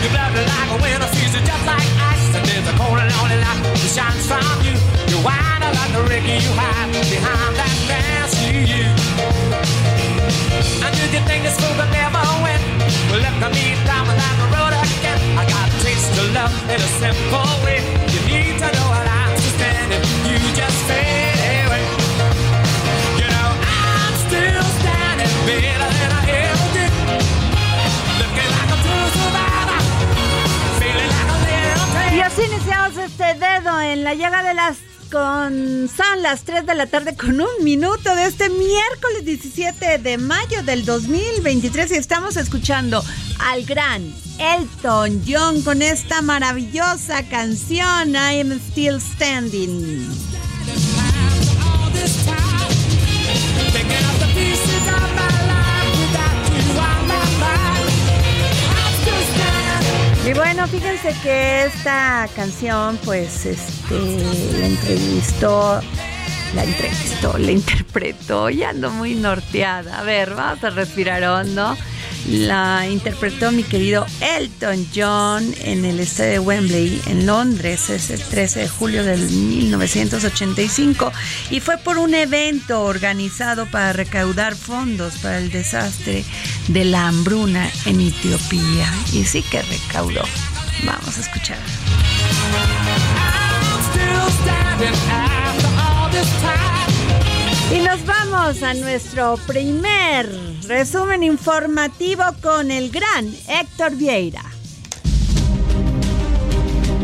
Your blood like a winter season, just like ice. And there's a cold and lonely light that shines from you. You whine like the Ricky you hide behind that fancy la llaga de las con son las 3 de la tarde con un minuto de este miércoles 17 de mayo del 2023 y estamos escuchando al gran Elton John con esta maravillosa canción I am still standing. Y bueno, fíjense que esta canción, pues, este, la entrevistó, la entrevistó, la interpretó, y ando muy norteada. A ver, vamos a respirar hondo. La interpretó mi querido Elton John en el estadio de Wembley en Londres, es el 13 de julio del 1985 y fue por un evento organizado para recaudar fondos para el desastre de la hambruna en Etiopía. Y sí que recaudó. Vamos a escuchar. Y nos vamos a nuestro primer resumen informativo con el gran Héctor Vieira.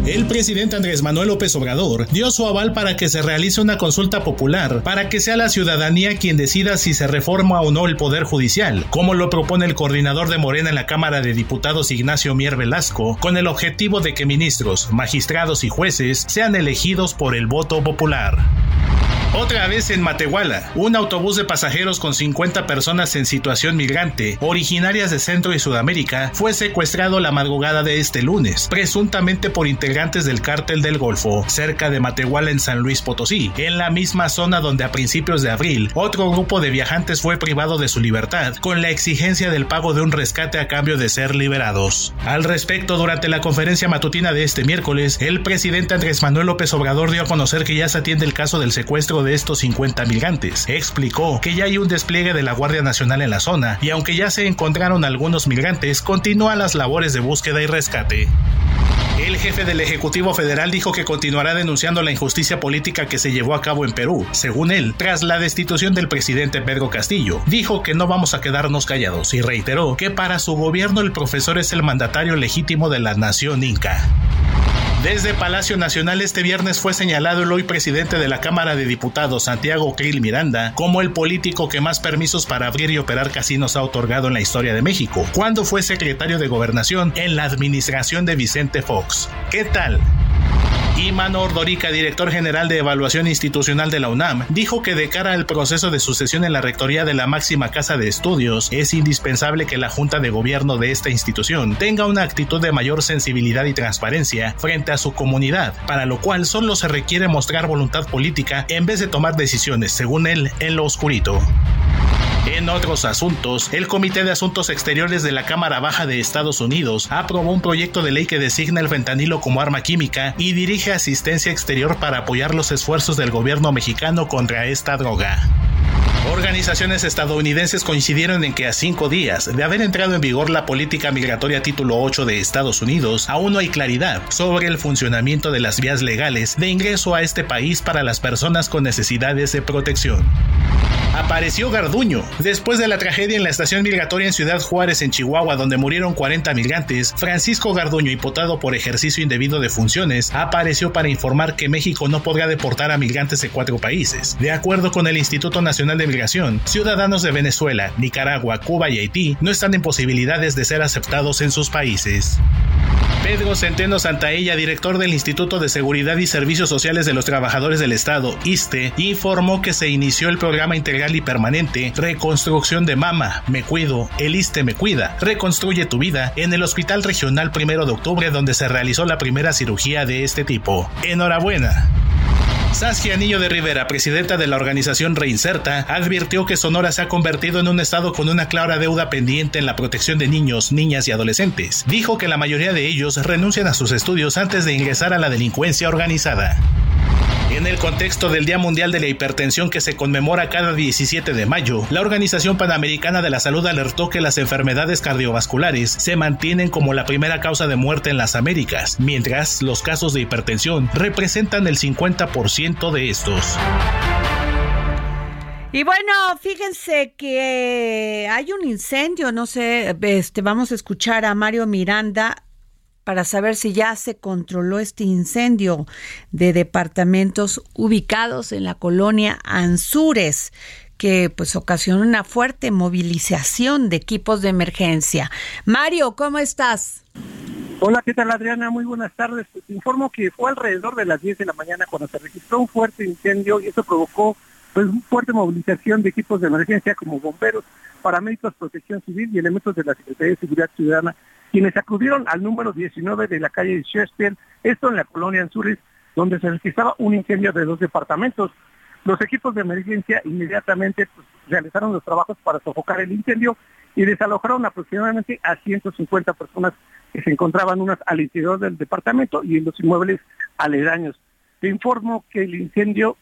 El presidente Andrés Manuel López Obrador dio su aval para que se realice una consulta popular para que sea la ciudadanía quien decida si se reforma o no el Poder Judicial, como lo propone el coordinador de Morena en la Cámara de Diputados Ignacio Mier Velasco, con el objetivo de que ministros, magistrados y jueces sean elegidos por el voto popular. Otra vez en Matehuala, un autobús de pasajeros con 50 personas en situación migrante, originarias de Centro y Sudamérica, fue secuestrado la madrugada de este lunes, presuntamente por integrantes del cártel del Golfo, cerca de Matehuala en San Luis Potosí, en la misma zona donde a principios de abril otro grupo de viajantes fue privado de su libertad, con la exigencia del pago de un rescate a cambio de ser liberados. Al respecto, durante la conferencia matutina de este miércoles, el presidente Andrés Manuel López Obrador dio a conocer que ya se atiende el caso del secuestro de estos 50 migrantes. Explicó que ya hay un despliegue de la Guardia Nacional en la zona y aunque ya se encontraron algunos migrantes, continúan las labores de búsqueda y rescate. El jefe del Ejecutivo Federal dijo que continuará denunciando la injusticia política que se llevó a cabo en Perú, según él, tras la destitución del presidente Pedro Castillo. Dijo que no vamos a quedarnos callados y reiteró que para su gobierno el profesor es el mandatario legítimo de la nación inca. Desde Palacio Nacional este viernes fue señalado el hoy presidente de la Cámara de Diputados, Santiago Krill Miranda, como el político que más permisos para abrir y operar casinos ha otorgado en la historia de México, cuando fue secretario de Gobernación en la administración de Vicente Fox. ¿Qué tal? Y Manor Dorica, director general de evaluación institucional de la UNAM, dijo que de cara al proceso de sucesión en la rectoría de la máxima casa de estudios, es indispensable que la junta de gobierno de esta institución tenga una actitud de mayor sensibilidad y transparencia frente a su comunidad, para lo cual solo se requiere mostrar voluntad política en vez de tomar decisiones, según él, en lo oscurito. En otros asuntos, el Comité de Asuntos Exteriores de la Cámara Baja de Estados Unidos aprobó un proyecto de ley que designa el fentanilo como arma química y dirige asistencia exterior para apoyar los esfuerzos del gobierno mexicano contra esta droga. Organizaciones estadounidenses coincidieron en que a cinco días de haber entrado en vigor la política migratoria título 8 de Estados Unidos, aún no hay claridad sobre el funcionamiento de las vías legales de ingreso a este país para las personas con necesidades de protección. Apareció Garduño. Después de la tragedia en la estación migratoria en Ciudad Juárez, en Chihuahua, donde murieron 40 migrantes, Francisco Garduño, imputado por ejercicio indebido de funciones, apareció para informar que México no podrá deportar a migrantes de cuatro países. De acuerdo con el Instituto Nacional de Migración, ciudadanos de Venezuela, Nicaragua, Cuba y Haití no están en posibilidades de ser aceptados en sus países. Pedro Centeno Santaella, director del Instituto de Seguridad y Servicios Sociales de los Trabajadores del Estado, ISTE, informó que se inició el programa integral y permanente Reconstrucción de Mama, Me Cuido, el ISTE Me Cuida, Reconstruye tu Vida, en el Hospital Regional 1 de Octubre, donde se realizó la primera cirugía de este tipo. Enhorabuena. Saskia Anillo de Rivera, presidenta de la organización Reinserta, advirtió que Sonora se ha convertido en un estado con una clara deuda pendiente en la protección de niños, niñas y adolescentes. Dijo que la mayoría de ellos renuncian a sus estudios antes de ingresar a la delincuencia organizada. En el contexto del Día Mundial de la Hipertensión que se conmemora cada 17 de mayo, la Organización Panamericana de la Salud alertó que las enfermedades cardiovasculares se mantienen como la primera causa de muerte en las Américas, mientras los casos de hipertensión representan el 50% de estos. Y bueno, fíjense que hay un incendio, no sé, este, vamos a escuchar a Mario Miranda para saber si ya se controló este incendio de departamentos ubicados en la colonia Anzures que pues ocasionó una fuerte movilización de equipos de emergencia. Mario, ¿cómo estás? Hola, ¿qué tal Adriana? Muy buenas tardes. Te informo que fue alrededor de las 10 de la mañana cuando se registró un fuerte incendio y eso provocó pues una fuerte movilización de equipos de emergencia como bomberos, paramédicos, protección civil y elementos de la Secretaría de Seguridad Ciudadana quienes acudieron al número 19 de la calle Shakespeare, esto en la colonia Anzures, donde se registraba un incendio de dos departamentos. Los equipos de emergencia inmediatamente pues, realizaron los trabajos para sofocar el incendio y desalojaron aproximadamente a 150 personas que se encontraban unas al interior del departamento y en los inmuebles aledaños. Te informo que el incendio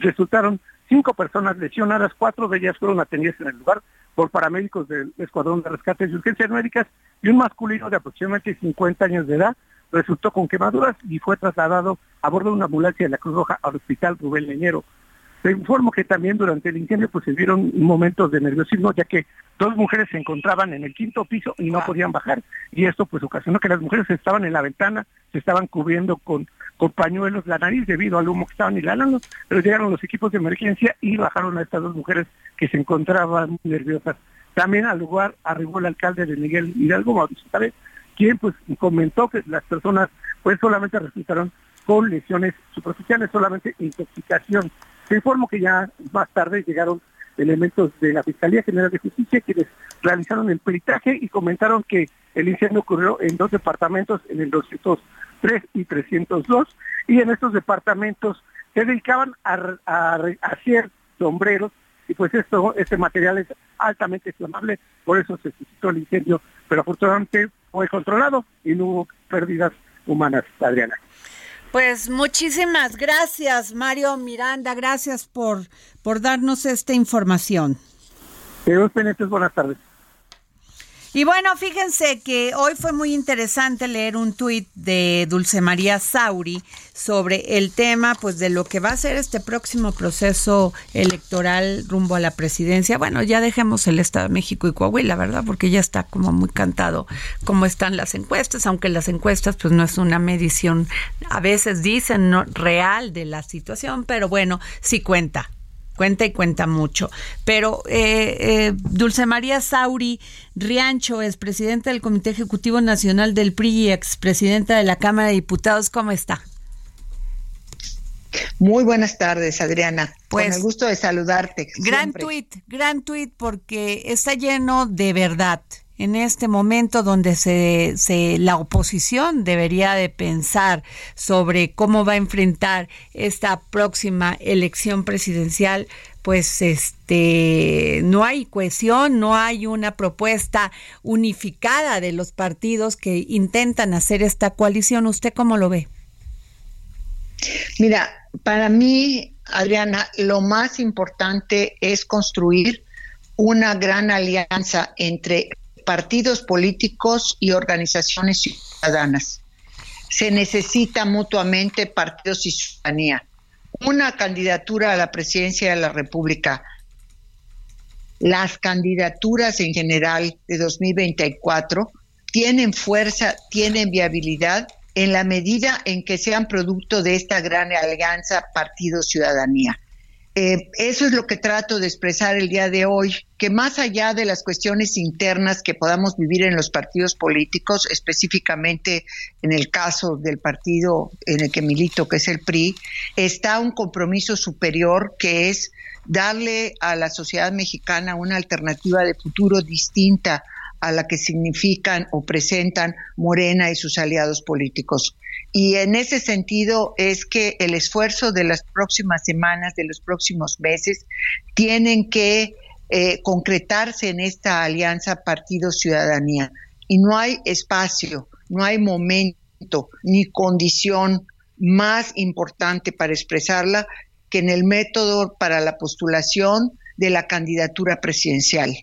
resultaron cinco personas lesionadas, cuatro de ellas fueron atendidas en el lugar por paramédicos del Escuadrón de Rescate y Urgencias Médicas y un masculino de aproximadamente 50 años de edad resultó con quemaduras y fue trasladado a bordo de una ambulancia de la Cruz Roja al Hospital Rubén Leñero. Te informo que también durante el incendio pues se vieron momentos de nerviosismo ya que dos mujeres se encontraban en el quinto piso y no podían bajar y esto pues ocasionó que las mujeres estaban en la ventana, se estaban cubriendo con, con pañuelos la nariz debido al humo que estaban inhalando, pero llegaron los equipos de emergencia y bajaron a estas dos mujeres que se encontraban nerviosas. También al lugar arribó el alcalde de Miguel Hidalgo, Mauricio Távez, quien pues comentó que las personas pues solamente resultaron con lesiones superficiales, solamente intoxicación. Se informó que ya más tarde llegaron elementos de la Fiscalía General de Justicia quienes realizaron el peritaje y comentaron que el incendio ocurrió en dos departamentos, en el 203 y 302, y en estos departamentos se dedicaban a, a hacer sombreros y pues esto, este material es altamente inflamable, por eso se suscitó el incendio, pero afortunadamente fue controlado y no hubo pérdidas humanas, Adriana. Pues muchísimas gracias, Mario Miranda, gracias por, por darnos esta información. Buenas tardes. Y bueno, fíjense que hoy fue muy interesante leer un tuit de Dulce María Sauri sobre el tema pues de lo que va a ser este próximo proceso electoral rumbo a la presidencia. Bueno, ya dejemos el Estado de México y Coahuila, ¿verdad? Porque ya está como muy cantado cómo están las encuestas, aunque las encuestas pues no es una medición, a veces dicen no, real de la situación, pero bueno, sí cuenta cuenta y cuenta mucho. Pero eh, eh, Dulce María Sauri Riancho es presidenta del Comité Ejecutivo Nacional del PRI y expresidenta de la Cámara de Diputados. ¿Cómo está? Muy buenas tardes, Adriana. Pues, Con el gusto de saludarte. Gran siempre. tuit, gran tuit porque está lleno de verdad. En este momento donde se, se la oposición debería de pensar sobre cómo va a enfrentar esta próxima elección presidencial, pues este no hay cohesión, no hay una propuesta unificada de los partidos que intentan hacer esta coalición. ¿Usted cómo lo ve? Mira, para mí, Adriana, lo más importante es construir una gran alianza entre partidos políticos y organizaciones ciudadanas. Se necesita mutuamente partidos y ciudadanía. Una candidatura a la presidencia de la República, las candidaturas en general de 2024 tienen fuerza, tienen viabilidad en la medida en que sean producto de esta gran alianza partido-ciudadanía. Eh, eso es lo que trato de expresar el día de hoy, que más allá de las cuestiones internas que podamos vivir en los partidos políticos, específicamente en el caso del partido en el que milito, que es el PRI, está un compromiso superior que es darle a la sociedad mexicana una alternativa de futuro distinta a la que significan o presentan Morena y sus aliados políticos. Y en ese sentido es que el esfuerzo de las próximas semanas, de los próximos meses, tienen que eh, concretarse en esta alianza Partido-Ciudadanía. Y no hay espacio, no hay momento ni condición más importante para expresarla que en el método para la postulación de la candidatura presidencial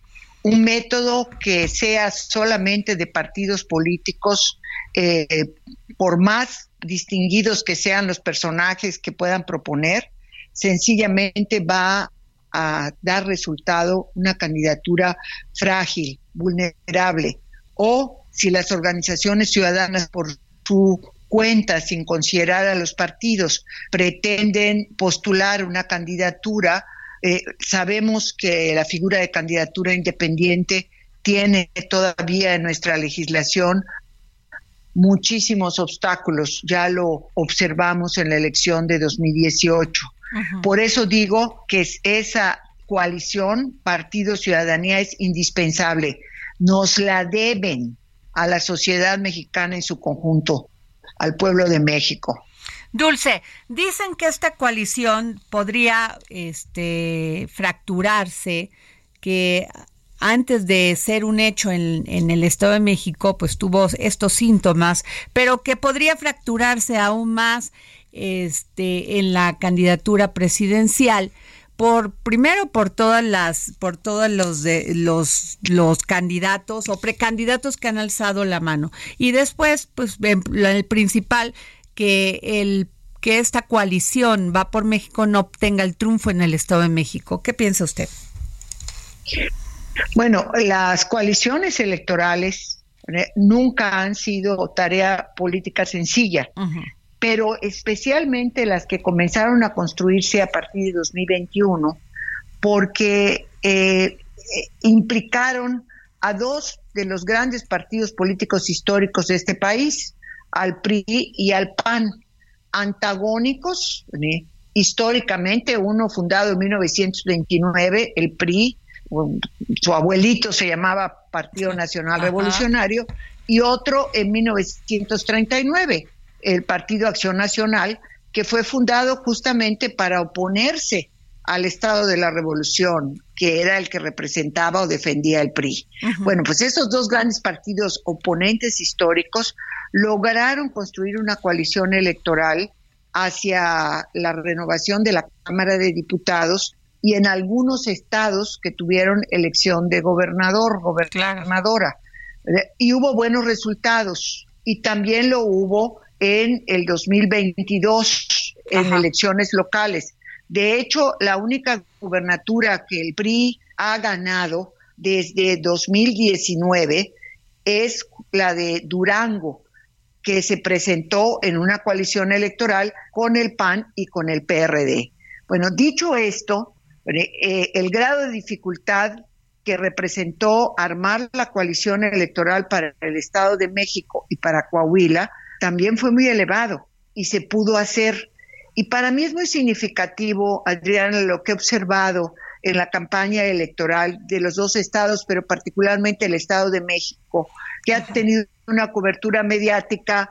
un método que sea solamente de partidos políticos, eh, por más distinguidos que sean los personajes que puedan proponer, sencillamente va a dar resultado una candidatura frágil, vulnerable, o si las organizaciones ciudadanas por su cuenta, sin considerar a los partidos, pretenden postular una candidatura, eh, sabemos que la figura de candidatura independiente tiene todavía en nuestra legislación muchísimos obstáculos, ya lo observamos en la elección de 2018. Por eso digo que esa coalición Partido Ciudadanía es indispensable. Nos la deben a la sociedad mexicana en su conjunto, al pueblo de México. Dulce, dicen que esta coalición podría este, fracturarse, que antes de ser un hecho en, el Estado de México, pues tuvo estos síntomas, pero que podría fracturarse aún más este, en la candidatura presidencial por primero por todas las por todos los de los los candidatos o precandidatos que han alzado la mano y después pues el principal que el que esta coalición va por México no obtenga el triunfo en el Estado de México. ¿Qué piensa usted? Bueno, las coaliciones electorales eh, nunca han sido tarea política sencilla, uh -huh. pero especialmente las que comenzaron a construirse a partir de 2021, porque eh, implicaron a dos de los grandes partidos políticos históricos de este país, al PRI y al PAN, antagónicos ¿eh? históricamente, uno fundado en 1929, el PRI, su abuelito se llamaba Partido Nacional Ajá. Revolucionario, y otro en 1939, el Partido Acción Nacional, que fue fundado justamente para oponerse al Estado de la Revolución, que era el que representaba o defendía el PRI. Bueno, pues esos dos grandes partidos oponentes históricos lograron construir una coalición electoral hacia la renovación de la Cámara de Diputados y en algunos estados que tuvieron elección de gobernador, gobernadora. Y hubo buenos resultados. Y también lo hubo en el 2022, Ajá. en elecciones locales. De hecho, la única gubernatura que el PRI ha ganado desde 2019 es la de Durango, que se presentó en una coalición electoral con el PAN y con el PRD. Bueno, dicho esto, eh, el grado de dificultad que representó armar la coalición electoral para el Estado de México y para Coahuila también fue muy elevado y se pudo hacer. Y para mí es muy significativo, Adriana, lo que he observado en la campaña electoral de los dos estados, pero particularmente el Estado de México, que ha tenido una cobertura mediática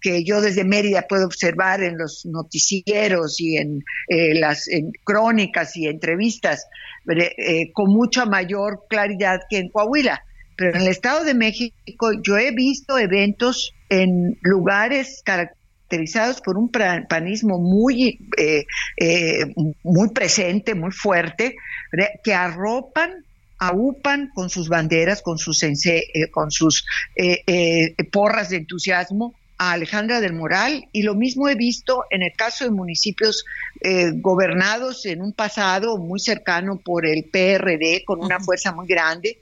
que yo desde Mérida puedo observar en los noticieros y en eh, las crónicas y entrevistas eh, con mucha mayor claridad que en Coahuila. Pero en el Estado de México yo he visto eventos en lugares caracterizados por un panismo muy, eh, muy presente, muy fuerte, que arropan aupan con sus banderas, con sus, con sus porras de entusiasmo a Alejandra del Moral y lo mismo he visto en el caso de municipios eh, gobernados en un pasado muy cercano por el PRD con una fuerza muy grande,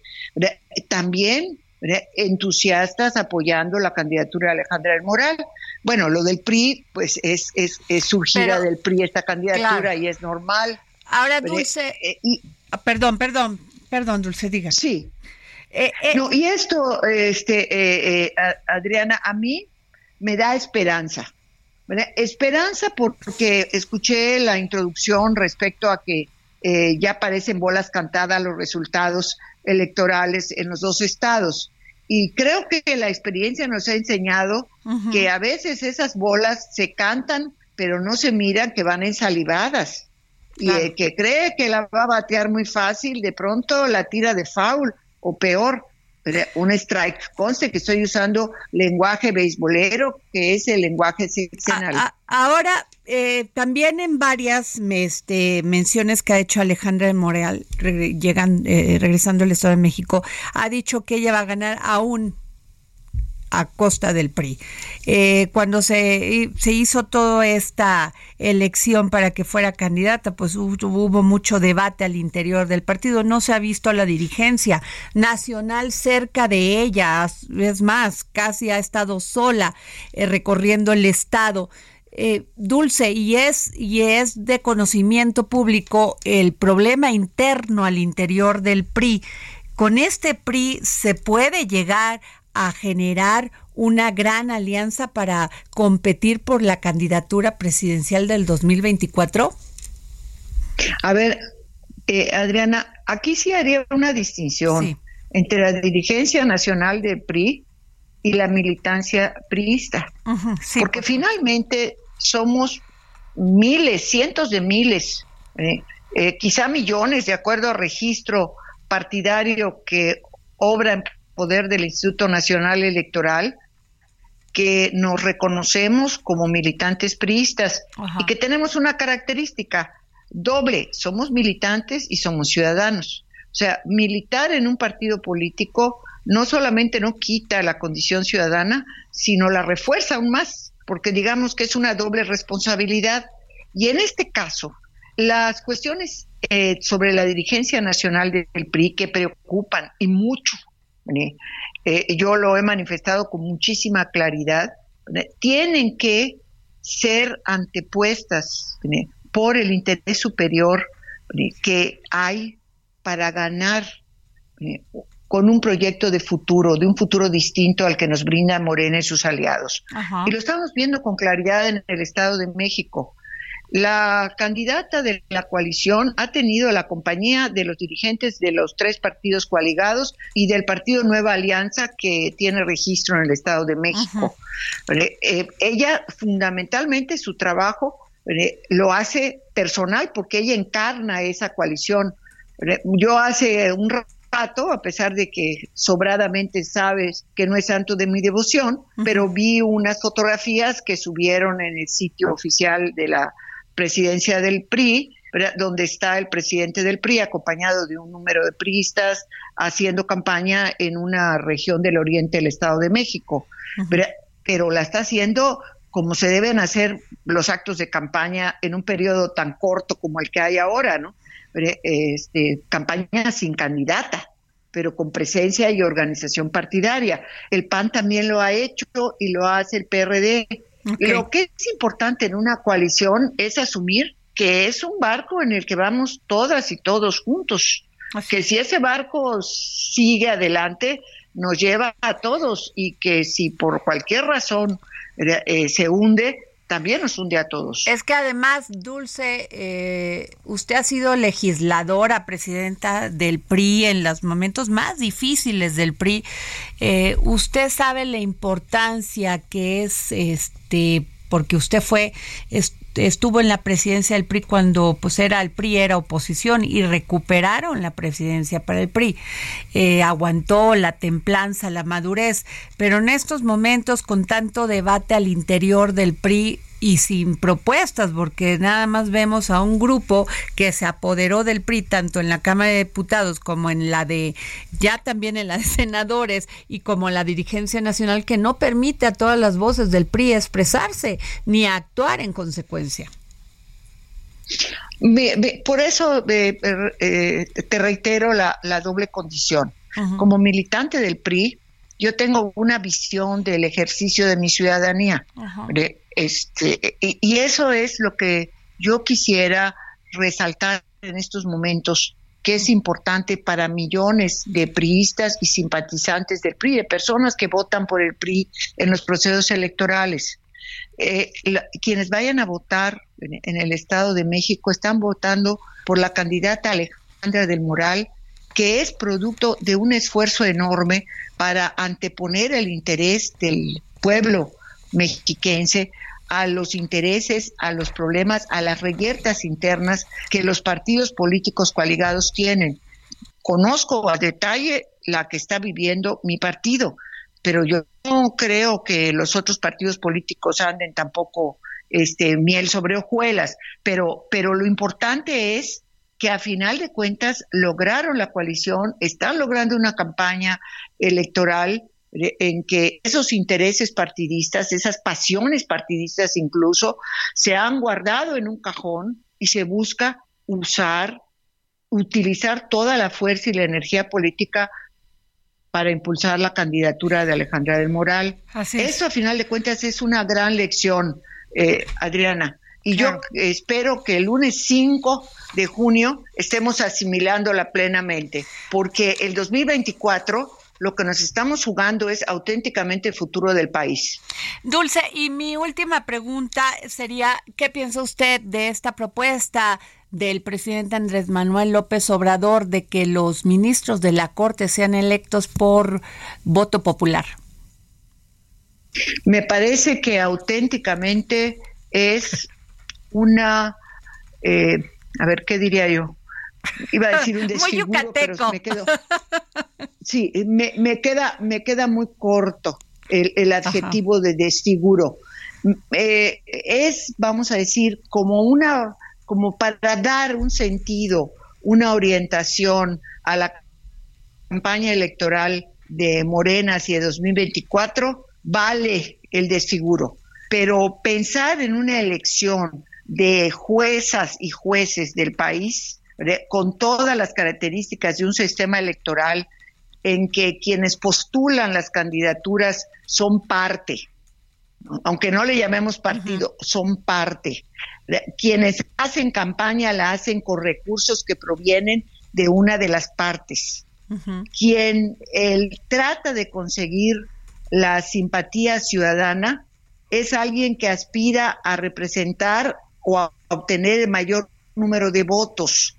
también entusiastas apoyando la candidatura de Alejandra del Moral. Bueno, lo del PRI, pues es, es, surgida del PRI esta candidatura y es normal. Ahora, Dulce, eh, y, ah, perdón, perdón, perdón, Dulce, diga. Sí. Eh, no, y esto, este, Adriana, a mí me da esperanza. Esperanza porque escuché la introducción respecto a que eh, ya parecen bolas cantadas los resultados electorales en los dos estados. Y creo que la experiencia nos ha enseñado que a veces esas bolas se cantan, pero no se miran que van ensalivadas. Y el que cree que la va a batear muy fácil, de pronto la tira de foul o peor un strike. Conste que estoy usando lenguaje beisbolero, que es el lenguaje seccional. Ahora, eh, también en varias este, menciones que ha hecho Alejandra de Moreal, llegan, eh, regresando al Estado de México, ha dicho que ella va a ganar aún a costa del PRI. Eh, cuando se, se, hizo toda esta elección para que fuera candidata, pues hubo, mucho debate al interior del partido. No se ha visto a la dirigencia nacional cerca de ella. Es más, casi ha estado sola eh, recorriendo el Estado. Eh, dulce y es y es de conocimiento público el problema interno al interior del PRI. Con este PRI se puede llegar a generar una gran alianza para competir por la candidatura presidencial del 2024? A ver, eh, Adriana, aquí sí haría una distinción entre la dirigencia nacional del PRI y la militancia priista, porque finalmente somos miles, cientos de miles, eh, eh, quizá millones, de acuerdo al registro partidario que obra en poder del Instituto Nacional Electoral, que nos reconocemos como militantes priistas y que tenemos una característica doble, somos militantes y somos ciudadanos. O sea, militar en un partido político no solamente no quita la condición ciudadana, sino la refuerza aún más, porque digamos que es una doble responsabilidad. Y en este caso, las cuestiones eh, sobre la dirigencia nacional del PRI que preocupan y mucho eh, yo lo he manifestado con muchísima claridad, tienen que ser antepuestas por el interés superior que hay para ganar con un proyecto de futuro, de un futuro distinto al que nos brinda Morena y sus aliados. Y lo estamos viendo con claridad en el Estado de México. La candidata de la coalición ha tenido la compañía de los dirigentes de los tres partidos coaligados y del partido Nueva Alianza que tiene registro en el Estado de México. Eh, ella fundamentalmente su trabajo lo hace personal porque ella encarna esa coalición. Yo hace un rato, a pesar de que sobradamente sabes que no es santo de mi devoción, pero vi unas fotografías que subieron en el sitio oficial de la presidencia del PRI, donde está el presidente del PRI acompañado de un número de priistas haciendo campaña en una región del oriente del Estado de México. pero, la está haciendo como se deben hacer los actos de campaña en un periodo tan corto como el que hay ahora, ¿no? Este, campaña sin candidata, pero con presencia y organización partidaria. El PAN también lo ha hecho y lo hace el PRD. Lo que es importante en una coalición es asumir que es un barco en el que vamos todas y todos juntos. Que si ese barco sigue adelante, nos lleva a todos y que si por cualquier razón eh, se hunde, también nos hunde a todos. Es que además, Dulce, eh, usted ha sido legisladora, presidenta del PRI en los momentos más difíciles del PRI. Eh, usted sabe la importancia que es este porque usted fue estuvo en la presidencia del PRI cuando pues era el PRI era oposición y recuperaron la presidencia para el PRI eh, aguantó la templanza la madurez pero en estos momentos con tanto debate al interior del PRI y sin propuestas, porque nada más vemos a un grupo que se apoderó del PRI tanto en la Cámara de Diputados como en la de, ya también en la de senadores y como la dirigencia nacional que no permite a todas las voces del PRI expresarse ni actuar en consecuencia. por eso eh, eh, te reitero la, doble condición. Como militante del PRI, yo tengo una visión del ejercicio de mi ciudadanía. Este, y, eso es lo que yo quisiera resaltar en estos momentos, que es importante para millones de priistas y simpatizantes del PRI, de personas que votan por el PRI en los procesos electorales. Eh, quienes vayan a votar en, el Estado de México están votando por la candidata Alejandra del Moral, que es producto de un esfuerzo enorme para anteponer el interés del pueblo mexiquense a los intereses, a los problemas, a las reyertas internas que los partidos políticos coaligados tienen. Conozco a detalle la que está viviendo mi partido, pero yo no creo que los otros partidos políticos anden tampoco este miel sobre hojuelas, pero pero lo importante es que a final de cuentas lograron la coalición, están logrando una campaña electoral en que esos intereses partidistas, esas pasiones partidistas incluso, se han guardado en un cajón y se busca usar, utilizar toda la fuerza y la energía política para impulsar la candidatura de Alejandra del Moral. Eso a final de cuentas es una gran lección, eh, Adriana. Y yo espero que el lunes 5 de junio estemos asimilándola plenamente, porque el 2024 lo que nos estamos jugando es auténticamente el futuro del país. Dulce, y mi última pregunta sería, ¿qué piensa usted de esta propuesta del presidente Andrés Manuel López Obrador de que los ministros de la Corte sean electos por voto popular? Me parece que auténticamente es una, eh, a ver, ¿qué diría yo? Iba a decir un desfiguro, pero me quedo. Sí, me, me, queda, me queda muy corto el, el adjetivo de desfiguro. Eh, es, vamos a decir, como una, como para dar un sentido, una orientación a la campaña electoral de Morena hacia 2024, vale el desfiguro. Pero pensar en una elección de juezas y jueces del país, con todas las características de un sistema electoral en que quienes postulan las candidaturas son parte, aunque no le llamemos partido, son parte. Quienes hacen campaña la hacen con recursos que provienen de una de las partes. Quien trata de conseguir la simpatía ciudadana es alguien que aspira a representar o a obtener el mayor número de votos,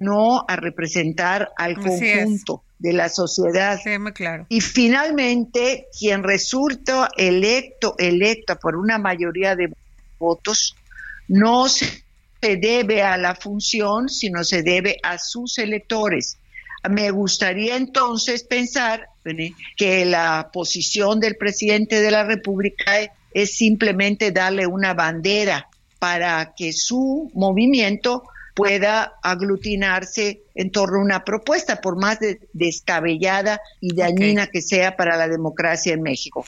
no a representar al conjunto de la sociedad. claro. Y finalmente, quien resulta electo, electa por una mayoría de votos, no se debe a la función, sino se debe a sus electores. Me gustaría entonces pensar que la posición del presidente de la República es simplemente darle una bandera para que su movimiento pueda aglutinarse en torno a una propuesta, por más descabellada y dañina que sea para la democracia en México.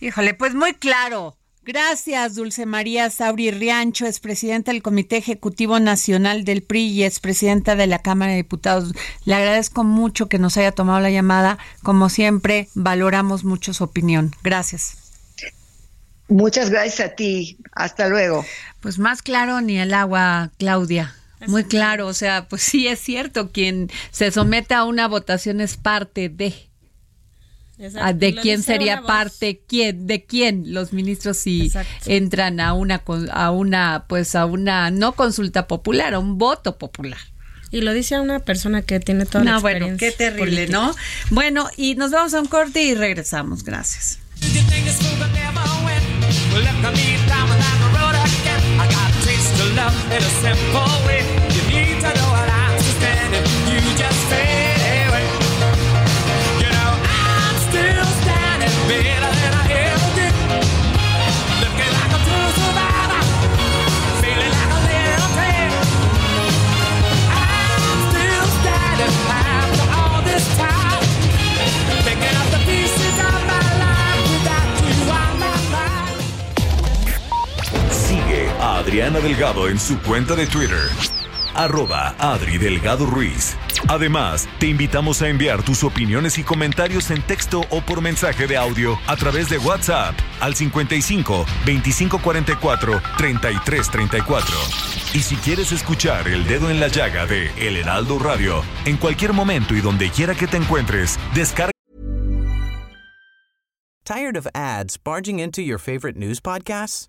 Híjole, pues muy claro. Gracias, Dulce María Sauri Riancho, es presidenta del Comité Ejecutivo Nacional del PRI y es presidenta de la Cámara de Diputados. Le agradezco mucho que nos haya tomado la llamada. Como siempre, valoramos mucho su opinión. Gracias. Muchas gracias a ti. Hasta luego. Pues más claro ni el agua, Claudia. Muy claro, o sea, pues sí es cierto, quien se somete a una votación es parte de. Ah, ¿De quién sería parte quién? ¿De quién los ministros si entran a una a una pues a una no consulta popular, a un voto popular? Y lo dice a una persona que tiene toda la experiencia. bueno, qué terrible, ¿no? Bueno, y nos vamos a un corte y regresamos. Gracias. love in a simple way. Adriana Delgado en su cuenta de Twitter. Arroba Adri Delgado Ruiz. Además, te invitamos a enviar tus opiniones y comentarios en texto o por mensaje de audio a través de WhatsApp al 55 2544 3334. Y si quieres escuchar El Dedo en la Llaga de El Heraldo Radio, en cualquier momento y donde quiera que te encuentres, descarga. ¿Tired of ads barging into your favorite news podcasts?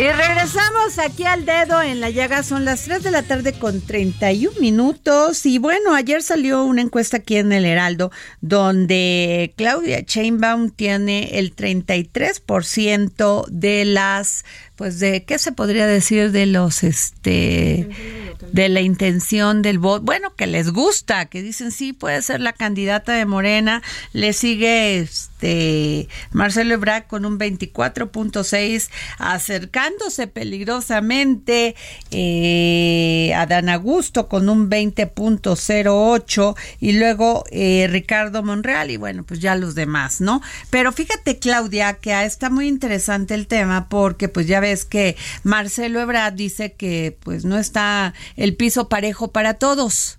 Y regresamos aquí al dedo en la llaga. Son las 3 de la tarde con 31 minutos. Y bueno, ayer salió una encuesta aquí en el Heraldo donde Claudia Chainbaum tiene el 33% de las pues de qué se podría decir de los este de la intención del voto bueno que les gusta que dicen sí puede ser la candidata de Morena le sigue este Marcelo Ebrard con un 24.6 acercándose peligrosamente eh, a Dan Augusto con un 20.08 y luego eh, Ricardo Monreal y bueno pues ya los demás no pero fíjate Claudia que está muy interesante el tema porque pues ya es que Marcelo Ebrard dice que pues no está el piso parejo para todos.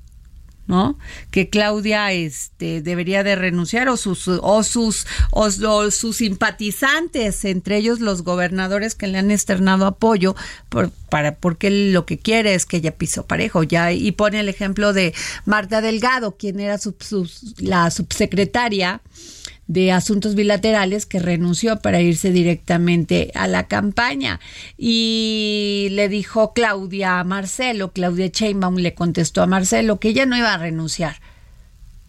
¿No? Que Claudia este debería de renunciar o sus o sus o, sus simpatizantes, entre ellos los gobernadores que le han externado apoyo por, para porque lo que quiere es que ella piso parejo, ya y pone el ejemplo de Marta Delgado, quien era la subsecretaria de Asuntos Bilaterales que renunció para irse directamente a la campaña. Y le dijo Claudia a Marcelo, Claudia Sheinbaum le contestó a Marcelo que ella no iba a renunciar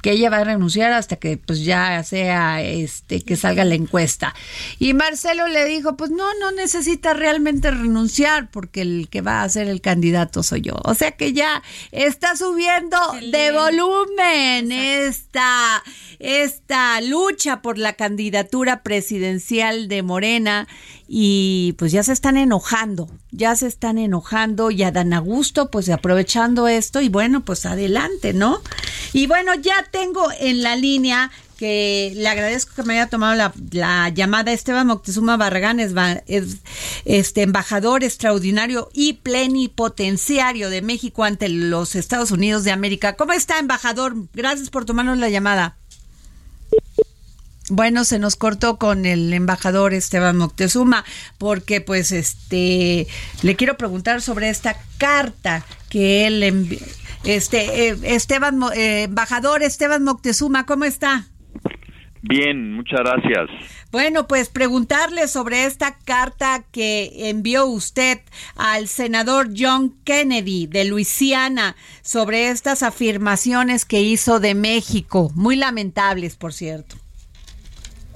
que ella va a renunciar hasta que pues ya sea este que salga la encuesta. Y Marcelo le dijo, pues no, no necesita realmente renunciar porque el que va a ser el candidato soy yo. O sea que ya está subiendo de volumen esta, esta lucha por la candidatura presidencial de Morena y pues ya se están enojando, ya se están enojando y a Dan Augusto pues aprovechando esto y bueno pues adelante, ¿no? Y bueno, ya tengo en la línea que le agradezco que me haya tomado la, llamada Esteban Moctezuma Barragán, es, este embajador extraordinario y plenipotenciario de México ante los Estados Unidos de América. ¿Cómo está, embajador? Gracias por tomarnos la llamada. Bueno, se nos cortó con el embajador Esteban Moctezuma porque pues este le quiero preguntar sobre esta carta que él envió. Este eh, Esteban eh, embajador Esteban Moctezuma, ¿cómo está? Bien, muchas gracias. Bueno, pues preguntarle sobre esta carta que envió usted al senador John Kennedy de Luisiana sobre estas afirmaciones que hizo de México, muy lamentables, por cierto.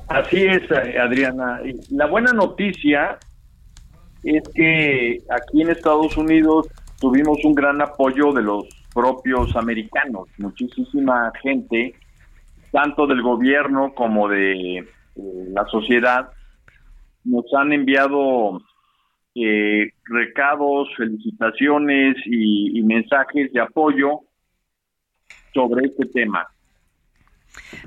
Así es, eh, Adriana. La buena noticia es que aquí en Estados Unidos tuvimos un gran apoyo de los propios americanos, muchísima gente, tanto del gobierno como de la sociedad, nos han enviado eh, recados, felicitaciones y mensajes de apoyo sobre este tema.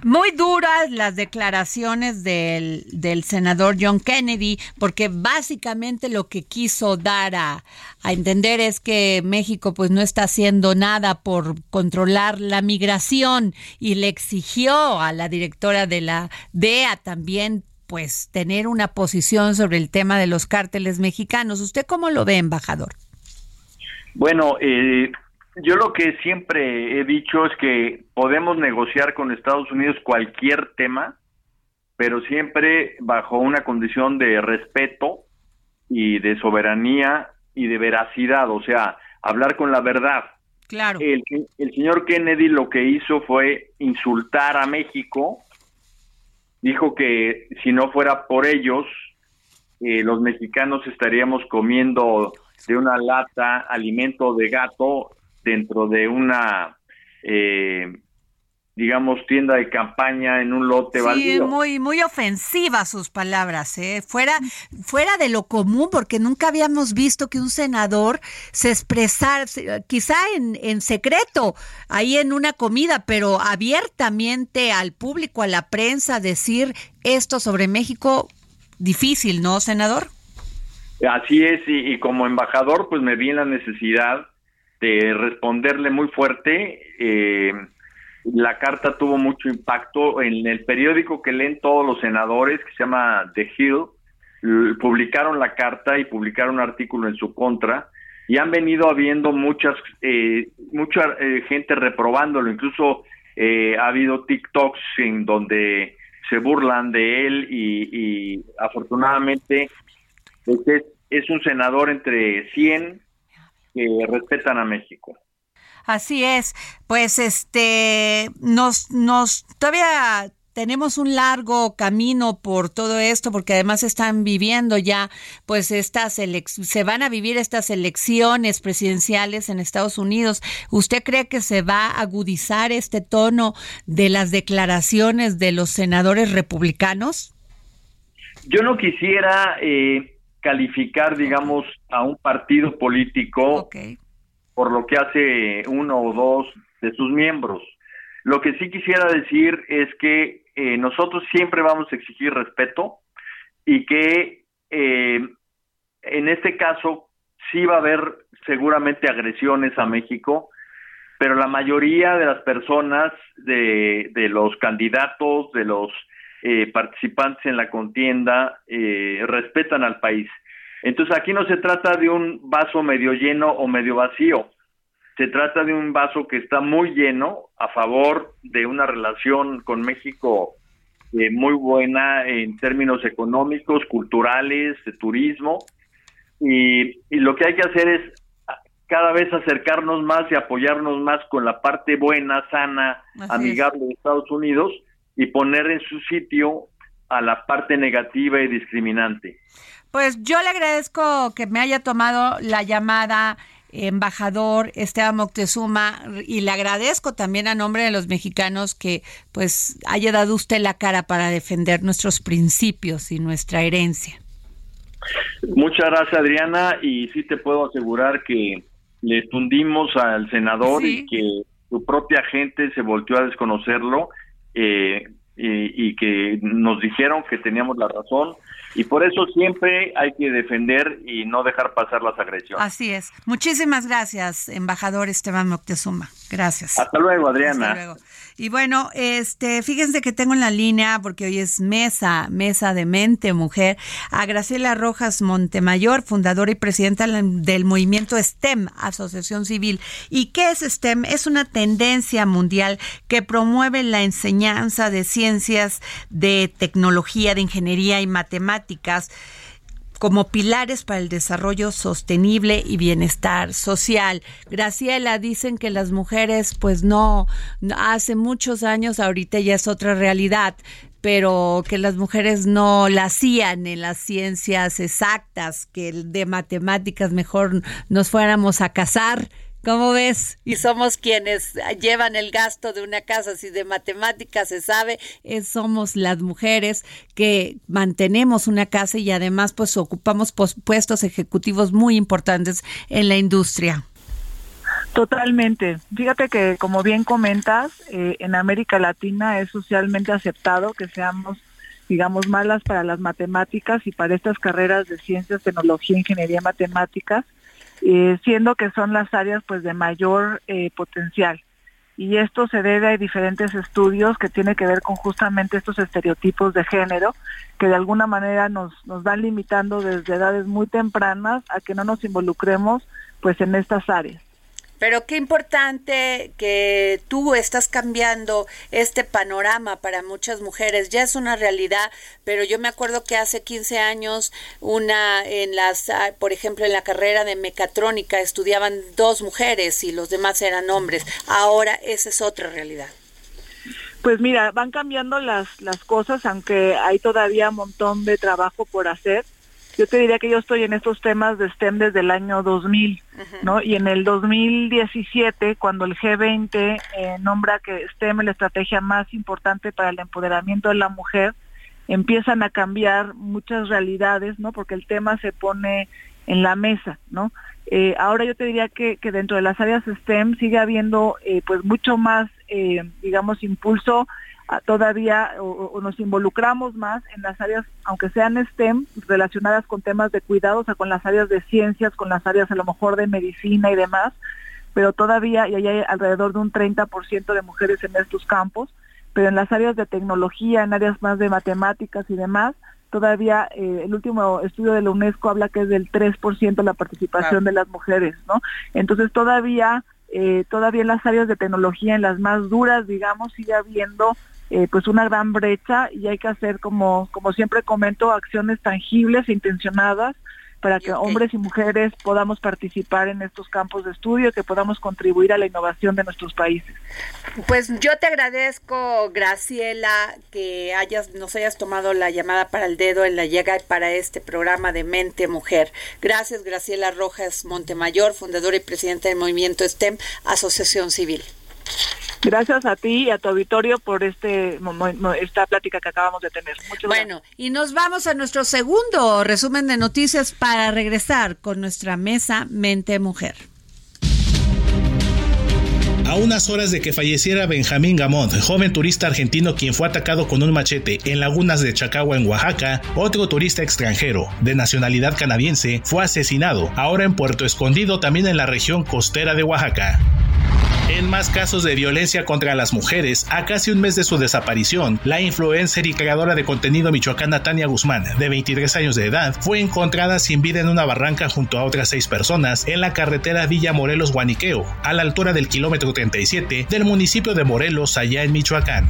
Muy duras las declaraciones del, del, senador John Kennedy, porque básicamente lo que quiso dar a, a, entender es que México pues no está haciendo nada por controlar la migración y le exigió a la directora de la DEA también pues tener una posición sobre el tema de los cárteles mexicanos. ¿Usted cómo lo ve, embajador? Bueno, eh, yo lo que siempre he dicho es que podemos negociar con Estados Unidos cualquier tema, pero siempre bajo una condición de respeto y de soberanía y de veracidad, o sea, hablar con la verdad. Claro. El, el señor Kennedy lo que hizo fue insultar a México, dijo que si no fuera por ellos, eh, los mexicanos estaríamos comiendo de una lata alimento de gato dentro de una, eh, digamos, tienda de campaña en un lote sí, muy, muy ofensiva sus palabras, ¿eh? fuera, fuera de lo común, porque nunca habíamos visto que un senador se expresara, quizá en, en secreto, ahí en una comida, pero abiertamente al público, a la prensa, decir esto sobre México, difícil, ¿no, senador? Así es, y como embajador, pues me vi en la necesidad de responderle muy fuerte. Eh, la carta tuvo mucho impacto. En el periódico que leen todos los senadores, que se llama The Hill, publicaron la carta y publicaron un artículo en su contra y han venido habiendo muchas eh, mucha eh, gente reprobándolo incluso eh, ha habido TikToks en donde se burlan de él y, y afortunadamente pues es, es un senador entre 100 que respetan a México. Así es, pues este nos nos todavía tenemos un largo camino por todo esto porque además están viviendo ya pues estas se van a vivir estas elecciones presidenciales en Estados Unidos. ¿Usted cree que se va a agudizar este tono de las declaraciones de los senadores republicanos? Yo no quisiera eh, calificar, digamos, a un partido político por lo que hace uno o dos de sus miembros. Lo que sí quisiera decir es que eh, nosotros siempre vamos a exigir respeto y que eh, en este caso sí va a haber seguramente agresiones a México, pero la mayoría de las personas, de, de los candidatos, de los eh, participantes en la contienda eh, respetan al país. Entonces aquí no se trata de un vaso medio lleno o medio vacío, se trata de un vaso que está muy lleno a favor de una relación con México eh, muy buena en términos económicos, culturales, de turismo, y, y lo que hay que hacer es cada vez acercarnos más y apoyarnos más con la parte buena, sana, amigable de Estados Unidos, y poner en su sitio a la parte negativa y discriminante. Pues yo le agradezco que me haya tomado la llamada embajador Esteban Moctezuma y le agradezco también a nombre de los mexicanos que pues haya dado usted la cara para defender nuestros principios y nuestra herencia. Muchas gracias Adriana y sí te puedo asegurar que le tundimos al senador y que su propia gente se volteó a desconocerlo eh, y, que nos dijeron que teníamos la razón y por eso siempre hay que defender y no dejar pasar las agresiones. Así es. Muchísimas gracias, embajador Esteban Moctezuma. Gracias. Hasta luego, Adriana. Hasta luego. Y bueno, este, fíjense que tengo en la línea, porque hoy es mesa, mesa de mente mujer, a Graciela Rojas Montemayor, fundadora y presidenta del movimiento STEM, Asociación Civil. ¿Y qué es STEM? Es una tendencia mundial que promueve la enseñanza de ciencias, de tecnología, de ingeniería y matemáticas como pilares para el desarrollo sostenible y bienestar social. Graciela, dicen que las mujeres, pues no, hace muchos años, ahorita ya es otra realidad, pero que las mujeres no la hacían en las ciencias exactas, que de matemáticas mejor nos fuéramos a casar ¿Cómo ves? Y somos quienes llevan el gasto de una casa. Si de matemáticas se sabe, somos las mujeres que mantenemos una casa y además pues ocupamos puestos ejecutivos muy importantes en la industria. Totalmente. Fíjate que, como bien comentas, eh, en América Latina es socialmente aceptado que seamos, digamos, malas para las matemáticas y para estas carreras de ciencias, tecnología, ingeniería, matemáticas eh, siendo que son las áreas pues de mayor eh, potencial. Y esto se debe a diferentes estudios que tienen que ver con justamente estos estereotipos de género que de alguna manera nos, nos van limitando desde edades muy tempranas a que no nos involucremos pues en estas áreas. Pero qué importante que tú estás cambiando este panorama para muchas mujeres. Ya es una realidad, pero yo me acuerdo que hace 15 años una en las ah, por ejemplo en la carrera de mecatrónica estudiaban dos mujeres y los demás eran hombres. Ahora esa es otra realidad. Pues mira, van cambiando las las cosas aunque hay todavía un montón de trabajo por hacer yo te diría que yo estoy en estos temas de STEM desde el año 2000, ¿no? Y en el 2017, cuando el G20 eh, nombra que STEM es la estrategia más importante para el empoderamiento de la mujer, empiezan a cambiar muchas realidades, ¿no? Porque el tema se pone en la mesa, ¿no? Eh, ahora yo te diría que, que, dentro de las áreas STEM sigue habiendo eh, pues mucho más, digamos, impulso todavía o, nos involucramos más en las áreas, aunque sean STEM, relacionadas con temas de cuidado, o sea, con las áreas de ciencias, con las áreas a lo mejor de medicina y demás, pero todavía y hay alrededor de un 30% de mujeres en estos campos, pero en las áreas de tecnología, en áreas más de matemáticas y demás, todavía eh, el último estudio de la UNESCO habla que es del 3% la participación de las mujeres, ¿no? Entonces todavía eh, todavía en las áreas de tecnología, en las más duras, digamos, sigue habiendo eh, pues una gran brecha y hay que hacer como como siempre comento acciones tangibles e intencionadas para que hombres y mujeres podamos participar en estos campos de estudio, que podamos contribuir a la innovación de nuestros países. Pues yo te agradezco, Graciela, que hayas nos hayas tomado la llamada para el dedo en la llega para este programa de Mente Mujer. Gracias, Graciela Rojas Montemayor, fundadora y presidenta del movimiento STEM, Asociación Civil. Gracias a ti y a tu auditorio por este esta plática que acabamos de tener. bueno, y nos vamos a nuestro segundo resumen de noticias para regresar con nuestra mesa Mente Mujer. A unas horas de que falleciera Benjamín Gamont, joven turista argentino quien fue atacado con un machete en lagunas de Chacagua en Oaxaca, otro turista extranjero de nacionalidad canadiense fue asesinado, ahora en Puerto Escondido, también en la región costera de Oaxaca. En más casos de violencia contra las mujeres, a casi un mes de su desaparición, la influencer y creadora de contenido michoacana Tania Guzmán, de 23 años de edad, fue encontrada sin vida en una barranca junto a otras seis personas en la carretera Villa Morelos Guaniqueo, a la altura del kilómetro 37 del municipio de Morelos, allá en Michoacán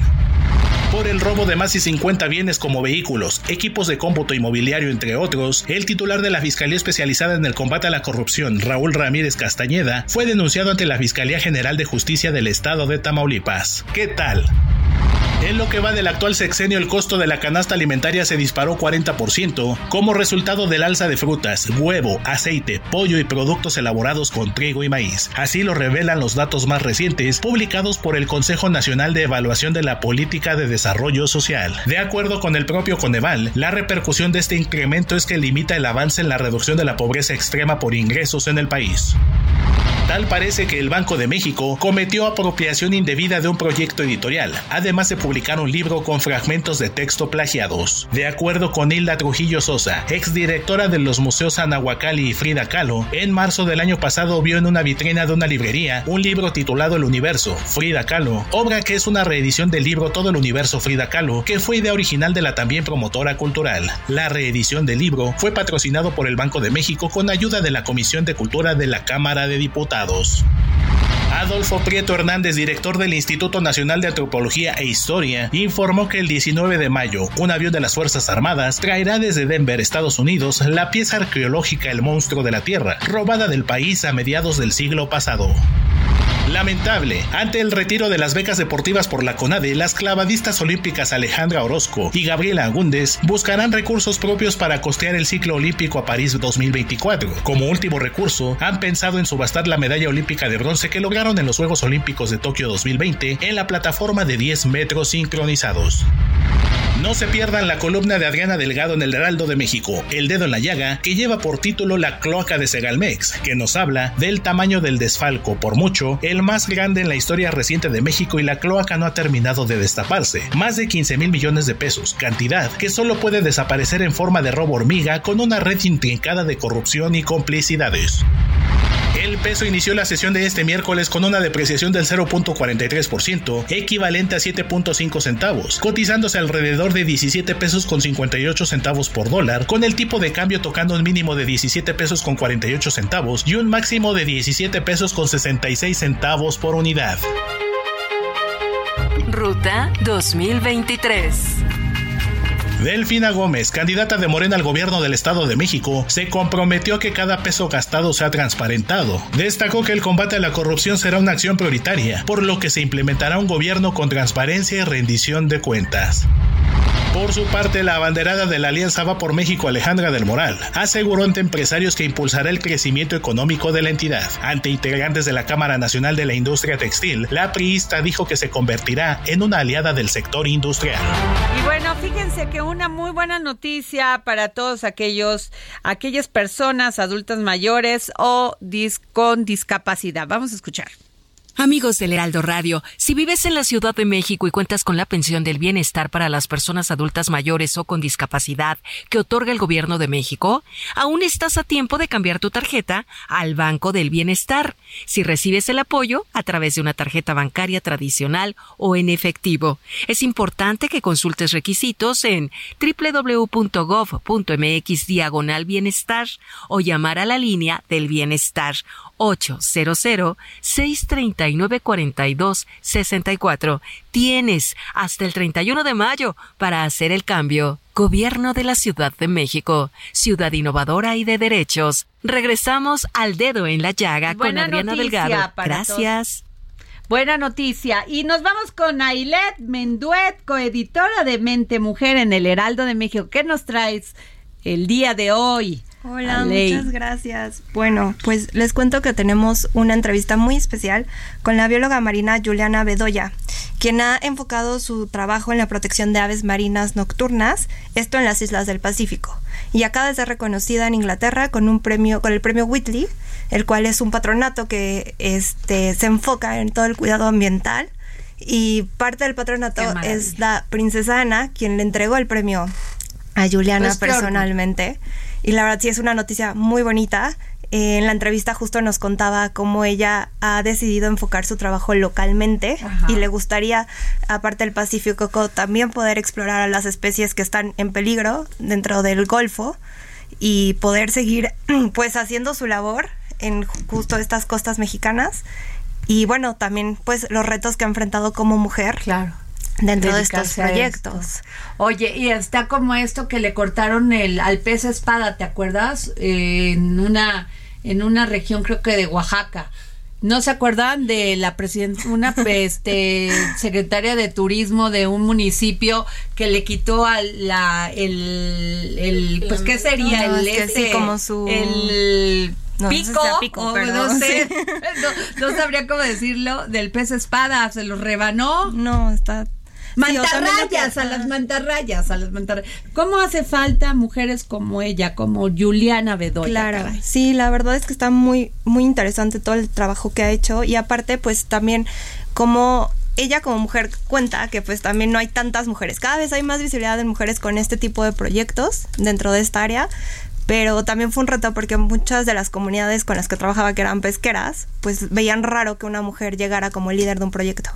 por el robo de más de 50 bienes como vehículos, equipos de cómputo inmobiliario, entre otros, el titular de la Fiscalía Especializada en el Combate a la Corrupción, Raúl Ramírez Castañeda, fue denunciado ante la Fiscalía General de Justicia del Estado de Tamaulipas. ¿Qué tal? En lo que va del actual sexenio, el costo de la canasta alimentaria se disparó 40% como resultado del alza de frutas, huevo, aceite, pollo y productos elaborados con trigo y maíz. Así lo revelan los datos más recientes publicados por el Consejo Nacional de Evaluación de la Política de Desarrollo Social. De acuerdo con el propio Coneval, la repercusión de este incremento es que limita el avance en la reducción de la pobreza extrema por ingresos en el país. Tal parece que el Banco de México cometió apropiación indebida de un proyecto editorial, además de publicar un libro con fragmentos de texto plagiados. De acuerdo con Hilda Trujillo Sosa, exdirectora de los museos Anahuacalli y Frida Kahlo, en marzo del año pasado vio en una vitrina de una librería un libro titulado El Universo, Frida Kahlo, obra que es una reedición del libro Todo el Universo Frida Kahlo, que fue idea original de la también promotora cultural. La reedición del libro fue patrocinado por el Banco de México con ayuda de la Comisión de Cultura de la Cámara de Diputados. Adolfo Prieto Hernández, director del Instituto Nacional de Antropología e Historia, informó que el 19 de mayo, un avión de las Fuerzas Armadas traerá desde Denver, Estados Unidos, la pieza arqueológica El Monstruo de la Tierra, robada del país a mediados del siglo pasado. Lamentable. Ante el retiro de las becas deportivas por la CONADE, las clavadistas olímpicas Alejandra Orozco y Gabriela Agúndez buscarán recursos propios para costear el ciclo olímpico a París 2024. Como último recurso, han pensado en subastar la medalla olímpica de bronce que lograron en los Juegos Olímpicos de Tokio 2020 en la plataforma de 10 metros sincronizados. No se pierdan la columna de Adriana Delgado en el Heraldo de México, El Dedo en la Llaga, que lleva por título La cloaca de Segalmex, que nos habla del tamaño del desfalco, por mucho, el más grande en la historia reciente de México y la cloaca no ha terminado de destaparse. Más de 15 mil millones de pesos, cantidad que solo puede desaparecer en forma de robo hormiga con una red intrincada de corrupción y complicidades. El peso inició la sesión de este miércoles con una depreciación del 0.43%, equivalente a 7.5 centavos, cotizándose alrededor de 17 pesos con 58 centavos por dólar, con el tipo de cambio tocando un mínimo de 17 pesos con 48 centavos y un máximo de 17 pesos con 66 centavos por unidad. Ruta 2023. Delfina Gómez, candidata de Morena al gobierno del Estado de México, se comprometió a que cada peso gastado sea transparentado. Destacó que el combate a la corrupción será una acción prioritaria, por lo que se implementará un gobierno con transparencia y rendición de cuentas. Por su parte, la abanderada de la Alianza Va por México, Alejandra del Moral, aseguró ante empresarios que impulsará el crecimiento económico de la entidad. Ante integrantes de la Cámara Nacional de la Industria Textil, la priista dijo que se convertirá en una aliada del sector industrial. Y bueno, fíjense que una muy buena noticia para todos aquellos, aquellas personas adultas mayores o con discapacidad. Vamos a escuchar. Amigos del Heraldo Radio, si vives en la Ciudad de México y cuentas con la pensión del bienestar para las personas adultas mayores o con discapacidad que otorga el Gobierno de México, aún estás a tiempo de cambiar tu tarjeta al Banco del Bienestar, si recibes el apoyo a través de una tarjeta bancaria tradicional o en efectivo. Es importante que consultes requisitos en www.gov.mx diagonal bienestar o llamar a la línea del bienestar 800 639 42 64. Tienes hasta el 31 de mayo para hacer el cambio. Gobierno de la Ciudad de México, ciudad innovadora y de derechos. Regresamos al dedo en la llaga con Adriana Delgado. Gracias. Buena noticia. Y nos vamos con Ailet Menduet, coeditora de Mente Mujer en el Heraldo de México. ¿Qué nos traes el día de hoy? Hola, muchas gracias. Bueno, pues les cuento que tenemos una entrevista muy especial con la bióloga marina Juliana Bedoya, quien ha enfocado su trabajo en la protección de aves marinas nocturnas, esto en las islas del Pacífico, y acaba de ser reconocida en Inglaterra con un premio, con el premio Whitley, el cual es un patronato que este, se enfoca en todo el cuidado ambiental. Y parte del patronato es la princesa Ana, quien le entregó el premio a Juliana pues personalmente. Y la verdad sí es una noticia muy bonita. Eh, en la entrevista justo nos contaba cómo ella ha decidido enfocar su trabajo localmente y le gustaría, aparte del Pacífico, también poder explorar a las especies que están en peligro dentro del Golfo y poder seguir pues haciendo su labor en justo estas costas mexicanas y bueno, también pues los retos que ha enfrentado como mujer. Claro dentro de estos proyectos. Oye, y está como esto que le cortaron el al pez espada, ¿te acuerdas? en una en una región creo que de Oaxaca. ¿No se acuerdan de la presidenta, una este, secretaria de turismo de un municipio que le quitó al la el, el pues qué sería el ese, como su el pico, no, sé, no, no, sabría cómo decirlo, del pez espada, se lo rebanó. No, está Mantarrayas, a las mantarrayas, a las mantarrayas. ¿Cómo hace falta mujeres como ella, como Juliana Bedoya? Claro, sí, la verdad es que está muy, muy interesante todo el trabajo que ha hecho y aparte pues también como ella como mujer cuenta que pues también no hay tantas mujeres. Cada vez hay más visibilidad de mujeres con este tipo de proyectos dentro de esta área, pero también fue un reto porque muchas de las comunidades con las que trabajaba que eran pesqueras, pues veían raro que una mujer llegara como líder de un proyecto.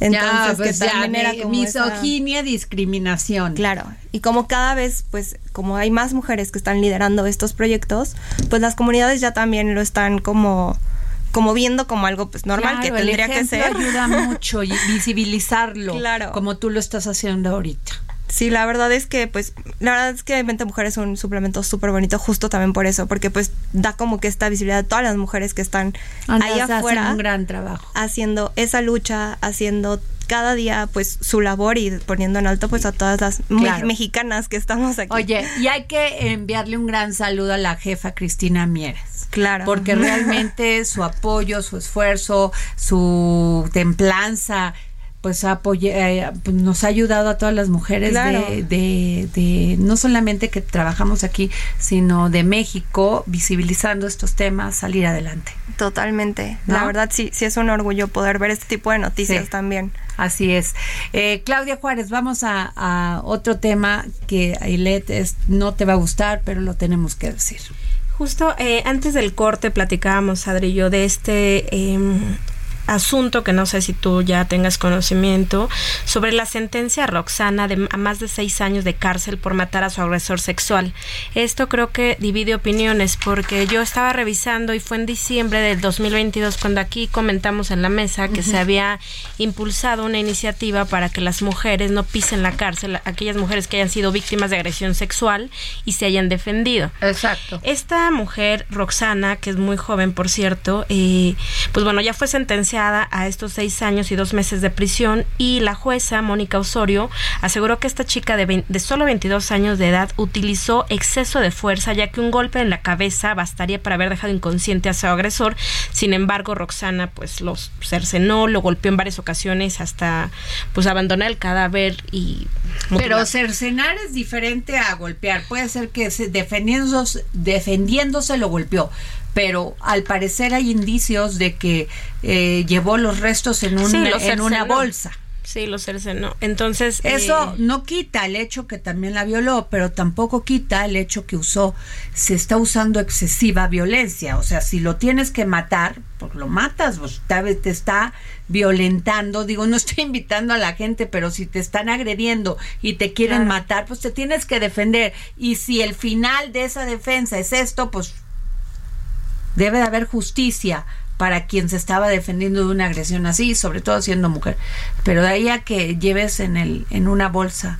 Entonces, pues que también era como misoginia, discriminación. Claro, y como cada vez, pues, como hay más mujeres que están liderando estos proyectos, pues las comunidades ya también lo están como como viendo como algo pues normal que tendría que ser. ayuda mucho y visibilizarlo, claro. como tú lo estás haciendo ahorita. Sí, la verdad es que, pues, la verdad es que Mente Mujer es un suplemento súper bonito, justo también por eso, porque pues da como que esta visibilidad a todas las mujeres que están ahí afuera. un gran trabajo. Haciendo esa lucha, haciendo cada día pues su labor y poniendo en alto pues a todas las mexicanas que estamos aquí. Oye, y hay que enviarle un gran saludo a la jefa Cristina Mieres. Claro. Porque realmente su apoyo, su esfuerzo, su templanza, pues eh, pues, nos ha ayudado a todas las mujeres de, de, no solamente que trabajamos aquí, sino de México, visibilizando estos temas, salir adelante. Totalmente. La verdad sí, sí es un orgullo poder ver este tipo de noticias también. Así es. Eh, Claudia Juárez, vamos a, otro tema que Ailet es, no te va a gustar, pero lo tenemos que decir. Justo eh, antes del corte platicábamos, Adri y yo, de este em, asunto que no sé si tú ya tengas conocimiento sobre la sentencia Roxana de a más de seis años de cárcel por matar a su agresor sexual. Esto creo que divide opiniones porque yo estaba revisando y fue en diciembre del 2022 cuando aquí comentamos en la mesa que se había impulsado una iniciativa para que las mujeres no pisen la cárcel, aquellas mujeres que hayan sido víctimas de agresión sexual y se hayan defendido. Exacto. Esta mujer, Roxana, que es muy joven por cierto, eh, pues bueno, ya fue sentenciada a estos seis años y dos meses de prisión y la jueza Mónica Osorio aseguró que esta chica de, de solo 22 años de edad utilizó exceso de fuerza ya que un golpe en la cabeza bastaría para haber dejado inconsciente a su agresor. Sin embargo, Roxana pues los cercenó, lo golpeó en varias ocasiones hasta pues abandonar el cadáver y... Pero cercenar es diferente a golpear. Puede ser que defendiéndose, defendiéndose lo golpeó pero al parecer hay indicios de que eh, llevó los restos en, un, en una bolsa. Sí, los cercenó. Entonces. Eso eh, no quita el hecho que también la violó, pero tampoco quita el hecho que usó, se está usando excesiva violencia. O sea, si lo tienes que matar, pues lo matas, pues te está violentando. Digo, no estoy invitando a la gente, pero si te están agrediendo y te quieren matar, pues te tienes que defender. Y si el final de esa defensa es esto, pues Debe de haber justicia para quien se estaba defendiendo de una agresión así, sobre todo siendo mujer. Pero de ahí a que lleves en, el, en una bolsa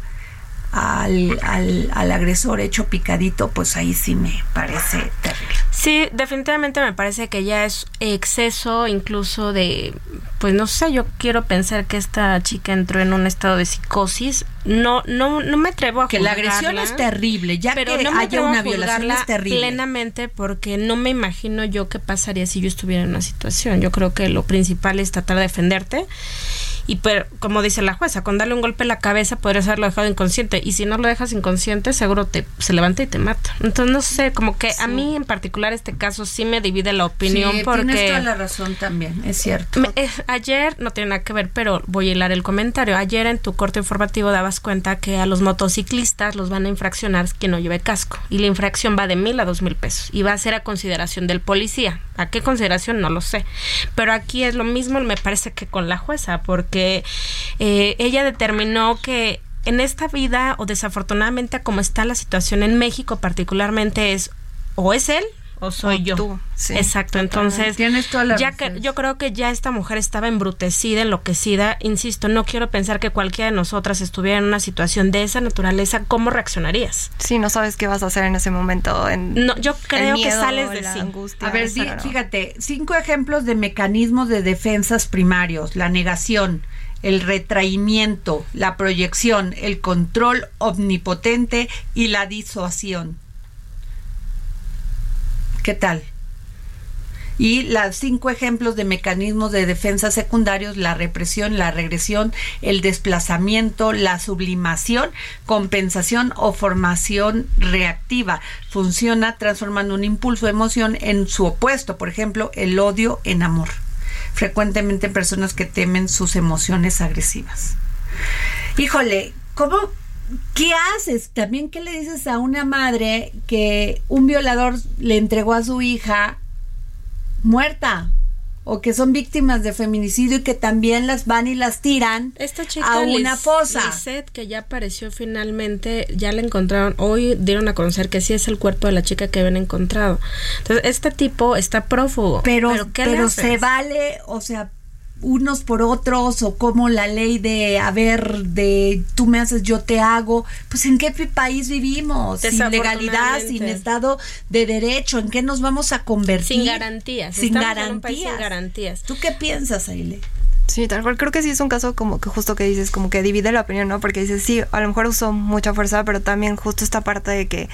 al, al, al, agresor hecho picadito, pues ahí sí me parece terrible. Sí, definitivamente me parece que ya es exceso incluso de, pues no sé, yo quiero pensar que esta chica entró en un estado de psicosis. No, no, no me atrevo a que la agresión es terrible, ya pero que no me haya una violación es terrible. Plenamente, porque no me imagino yo qué pasaría si yo estuviera en una situación. Yo creo que lo principal es tratar de defenderte y pero, como dice la jueza, con darle un golpe en la cabeza podrías haberlo dejado inconsciente y si no lo dejas inconsciente seguro te se levanta y te mata. Entonces no sé, como que a mí en particular este caso sí me divide la opinión sí, porque tienes toda la razón también, es cierto. Eh, ayer no tiene nada que ver, pero voy a hilar el comentario. Ayer en tu corte informativo dabas cuenta que a los motociclistas los van a infraccionar quien no lleve casco y la infracción va de mil a dos mil pesos y va a ser a consideración del policía. ¿A qué consideración? No lo sé. Pero aquí es lo mismo, me parece que con la jueza, porque eh, ella determinó que en esta vida, o desafortunadamente como está la situación en México particularmente, es o es él o soy yo. Exacto, entonces Tienes toda la ya que yo creo que ya esta mujer estaba embrutecida, enloquecida, insisto, no quiero pensar que cualquiera de nosotras estuviera en una situación de esa naturaleza, ¿cómo reaccionarías? Sí, no sabes qué vas a hacer en ese momento. En no, yo creo que sales de sí. Angustia, a ver, fíjate, cinco ejemplos de mecanismos de defensas primarios: la negación, el retraimiento, la proyección, el control omnipotente y la disuasión. ¿Qué tal? Y los cinco ejemplos de mecanismos de defensa secundarios, la represión, la regresión, el desplazamiento, la sublimación, compensación o formación reactiva. Funciona transformando un impulso de emoción en su opuesto, por ejemplo, el odio en amor. Frecuentemente en personas que temen sus emociones agresivas. Híjole, ¿cómo ¿qué haces? También, ¿qué le dices a una madre que un violador le entregó a su hija muerta? O que son víctimas de feminicidio y que también las van y las tiran Esta chica a una Liz- fosa. Lisette, que ya apareció finalmente, ya la encontraron. Hoy dieron a conocer que sí es el cuerpo de la chica que habían encontrado. Entonces, este tipo está prófugo. Pero, ¿qué le pero se vale, o sea, unos por otros, o como la ley de, a ver, de tú me haces, yo te hago. Pues en qué país vivimos? Sin legalidad, sin. Estado de Derecho, ¿en qué nos vamos a convertir? Sin garantías. Sin Estamos en un país garantías. sin garantías. ¿Tú qué piensas, Aile? Sí, tal cual. Creo que sí es un caso como que justo que dices, como que divide la opinión, ¿no? Porque dices, sí, a lo mejor usó mucha fuerza, pero también justo esta parte de que.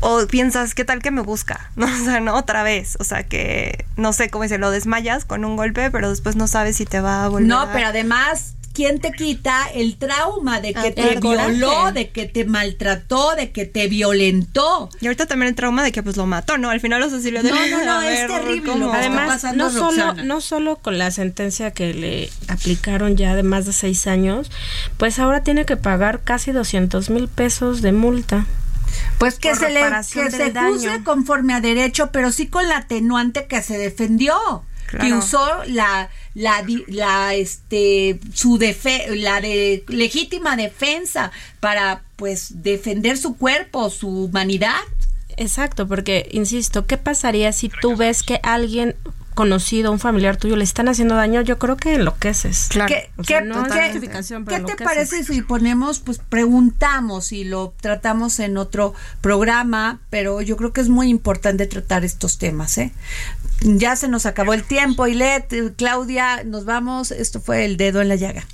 O piensas, ¿qué tal que me busca? ¿No? O sea, no otra vez. O sea, que no sé cómo dice, lo desmayas con un golpe, pero después no sabes si te va a volver. No, a- pero además, ¿quién te quita el trauma de que Ah, te coraje. violó, de que te maltrató, de que te violentó? Y ahorita también el trauma de que pues lo mató, ¿no? Al final los así le No, no, no, es terrible lo que está Además, pasando, no solo, no solo con la sentencia que le aplicaron ya de más de seis años, pues ahora tiene que pagar casi 200 mil pesos de multa. Pues que se le que se juzgue daño. conforme a derecho, pero sí con la atenuante que se defendió, Claro. que usó la la la este su defe la de legítima defensa para pues defender su cuerpo, su humanidad. Exacto, porque, insisto, ¿qué pasaría si tú ves que alguien conocido, un familiar tuyo, le están haciendo daño? Yo creo que enloqueces. ¿Qué, O sea, qué- no qué- qué te parece si ponemos, pues preguntamos y lo tratamos en otro programa, pero yo creo que es muy importante tratar estos temas, ¿eh? Ya se nos acabó el tiempo, Ilet, Claudia, nos vamos. Esto fue el dedo en la llaga.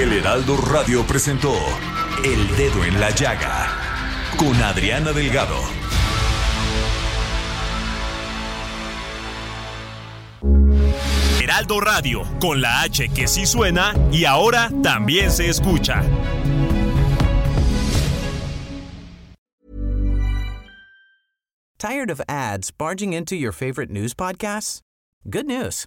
El Heraldo Radio presentó El Dedo en la Llaga con Adriana Delgado. Heraldo Radio, con la H que sí suena y ahora también se escucha. Tired of ads barging into your favorite news podcasts? Good news.